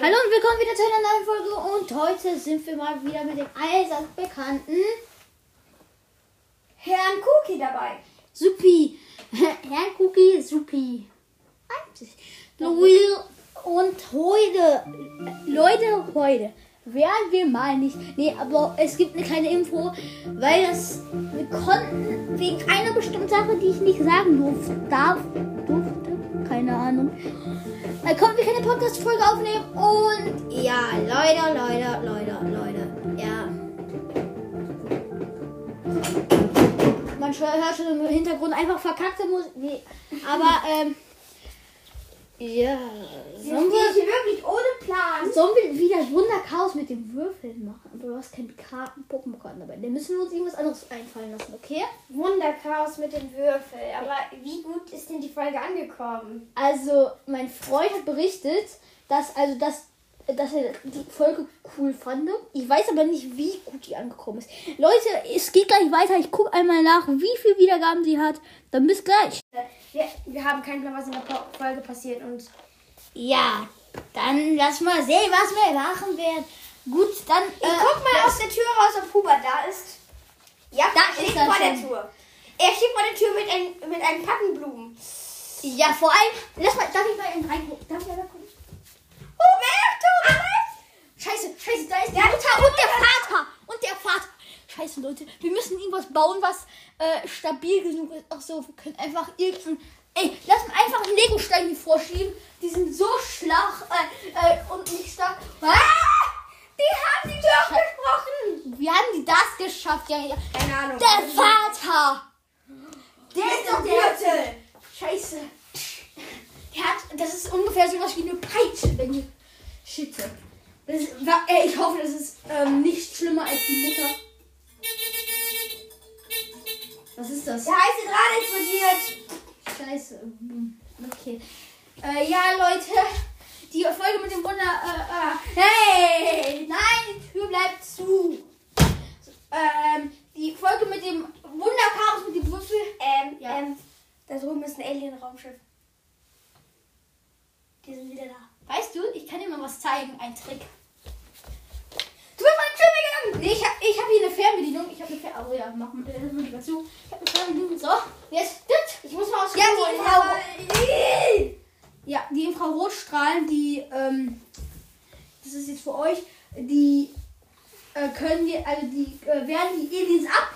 Hallo und willkommen wieder zu einer neuen Folge und heute sind wir mal wieder mit dem allseits bekannten Herrn Cookie dabei. Supi. Herr Cookie Supi. Leute, und heute, Leute, heute werden wir mal nicht. Nee, aber es gibt eine kleine Info, weil das wir konnten wegen einer bestimmten Sache, die ich nicht sagen durfte, darf, durfte, keine Ahnung. Da konnten wir keine Podcast-Folge aufnehmen und ja, Leute, Leute, Leute, Leute, ja. Man hört schon im Hintergrund einfach verkackte Musik. Nee, aber ähm, ja, sollen wir, wirklich ohne Plan. sollen wir wieder Wunderchaos mit den Würfeln machen? Du hast keinen Karten Pokémon dabei. Dann müssen wir uns irgendwas anderes einfallen lassen, okay? Wunderchaos mit den Würfeln. Aber wie gut ist denn die Folge angekommen? Also, mein Freund hat berichtet, dass, also, dass, dass er die Folge cool fand. Ich weiß aber nicht, wie gut die angekommen ist. Leute, es geht gleich weiter. Ich gucke einmal nach, wie viele Wiedergaben sie hat. Dann bis gleich. Wir, wir haben keinen Plan, was in der Folge passiert. Und Ja, dann lass mal sehen, was wir machen werden. Gut, dann. ich guck mal aus der Tür raus, ob Hubert da ist. Ja, Da er ist steht er vor der schon. Tür. Er steht vor der Tür mit, ein, mit einem Packen Blumen. Ja, vor allem. Lass mal, darf ich mal eben reingucken? Darf ich mal gucken? Huberto! Scheiße, scheiße, da ist die Mutter und der Vater. Und der Vater. Scheiße, Leute. Wir müssen irgendwas bauen, was äh, stabil genug ist. Ach so, wir können einfach irgendein. Ey, lass mal einfach einen Legostein hier vorschieben. Die sind so schlag äh, äh, und nicht stark. Ah! Die haben die Tür gesprochen. Wie haben die das geschafft? Ja, ja. Keine Ahnung. Der Vater! Der ist doch der. Gürtel. Scheiße. Der hat, das ist ungefähr so was wie eine Peitsche, wenn wa- ey, ich hoffe, das ist ähm, nicht schlimmer als die Mutter. Was ist das? Der heiße Draht explodiert. Scheiße. Okay. Äh, ja, Leute. Die Folge mit dem Wunder. Äh, äh, hey! Nein, die Tür bleibt zu. Ähm, die Folge mit dem Wunderchaos mit dem Würfel. Ähm, Ja. ähm, da drüben ist ein Alien-Raumschiff. Die sind wieder da. Weißt du, ich kann dir mal was zeigen. Ein Trick. Du bist meine Tür weggegangen. Nee, ich habe ich hab hier eine Fernbedienung. Ich habe eine Fernbedienung. Oh ja, mach mal das mal lieber zu. Ich habe eine Fernbedienung. So, jetzt. Ich muss mal aus Ja, Klo die. Ja, die Infrarotstrahlen, die, ähm, das ist jetzt für euch, die äh, können wir, also die äh, wehren die Aliens ab,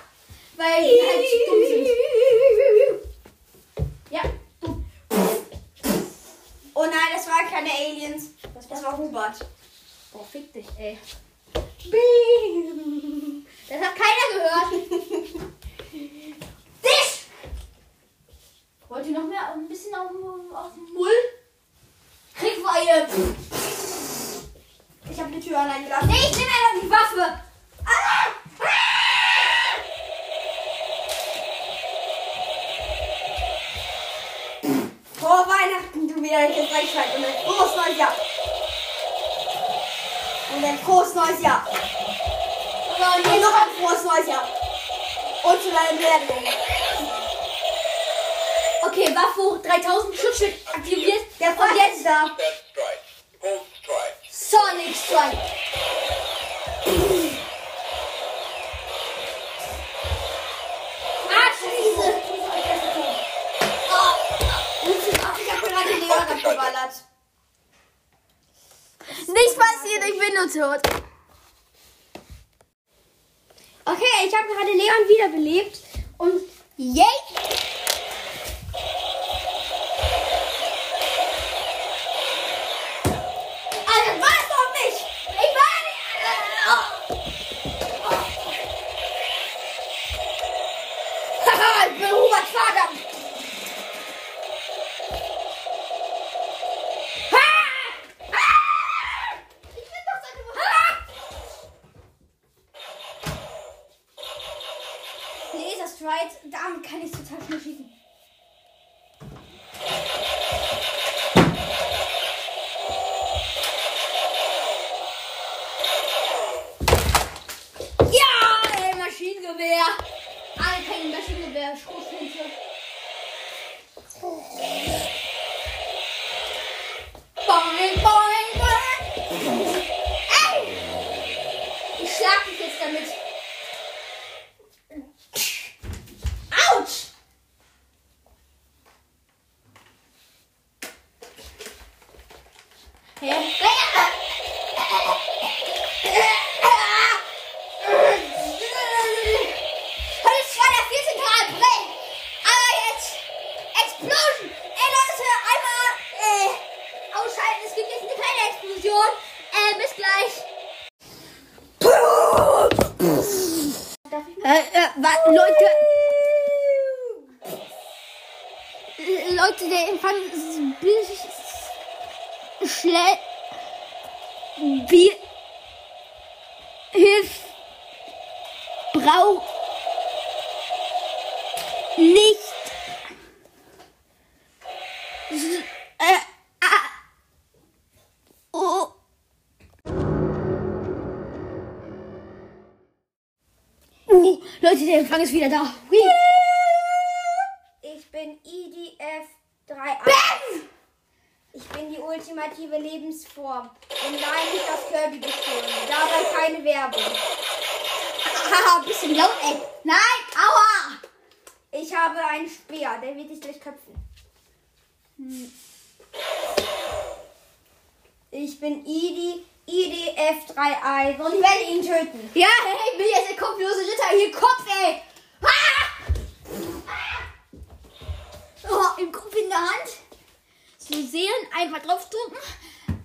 weil die halt dumm sind. Ja, dumm. Oh nein, das waren keine Aliens. Das war Hubert. Boah, fick dich, ey. Das hat keiner gehört. Dich! Wollt ihr noch mehr ein bisschen auf, dem- auf dem Mull? Kriegweile. Ich habe die Tür allein gelassen. Nee, ich nehme einfach die Waffe. Frohe Du widerliches Reichheit. Und ein frohes neues Jahr. Und ein frohes neues Jahr. Und hier noch ein frohes neues Jahr. Und zu deiner Beerdigung. Okay, Waffe 3000 Schutzschild aktiviert. Der kommt jetzt da. Sonic Strike. Leon abgeballert. Nichts passiert, ich bin nur tot. Okay, ich habe gerade Leon wiederbelebt. Und yay! Äh, äh, Leute. Leute, der Empfang ist ein bisschen schnell. Wir. Hilf. Brauch. Nicht. Leute, der Empfang ist wieder da. Ich bin IDF3. Ich bin die ultimative Lebensform. Und nein, nicht das Kirby gezogen. Dabei keine Werbung. Haha, bisschen laut, ey. Äh, nein, aua! Ich habe einen Speer, der wird dich durchköpfen. Hm. Ich bin Idi IDF-3-1 und ich werde ihn töten. Ja, hey, ich bin jetzt der kopflose Ritter. Hier, Kopf, ey. Ah! Ah! Oh, im Kopf in der Hand. So Seelen einfach drauf draufdrücken.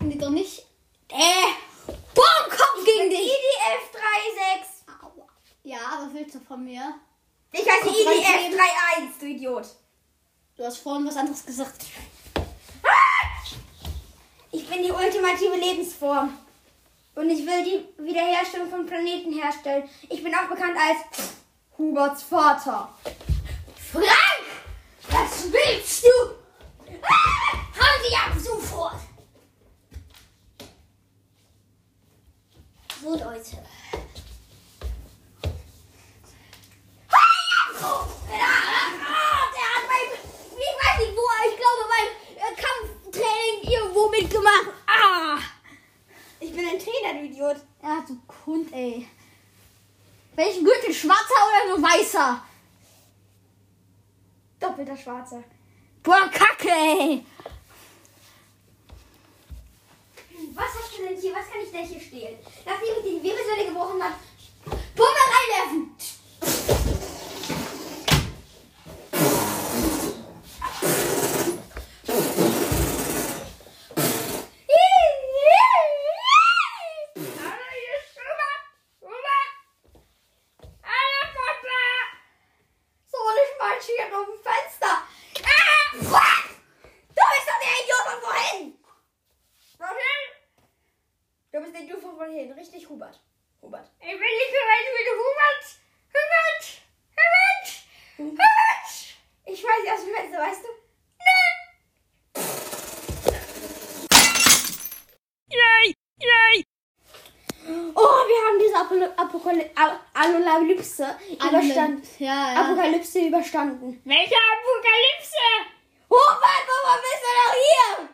Nee, doch nicht. Äh. Boom, Kopf ich gegen dich. IDF-36. Ja, was willst du von mir? Ich heiße IDF-31, du Idiot. Du hast vorhin was anderes gesagt. Ich bin die ultimative Lebensform. Und ich will die Wiederherstellung von Planeten herstellen. Ich bin auch bekannt als Huberts Vater. Frank! Was willst du? Ah! Hau sie ab sofort! So, Leute. Ah, Der hat mein, ich weiß nicht wo, ich glaube mein äh, Kampftraining irgendwo mitgemacht. Ah! Ich bin ein Trainer, du Idiot. Ja, du Kund, ey. Welchen Gürtel? Schwarzer oder nur weißer? Doppelter Schwarzer. Boah, Kacke, ey. Was hast du denn hier? Was kann ich denn hier stehlen? Nachdem ich die Wirbelsäule gebrochen habe, Apokal Apokalypse überstanden. Ja, ja. Apokalypse überstanden. Welche Apokalypse? Hubert, warum bist du noch hier?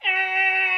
Äh.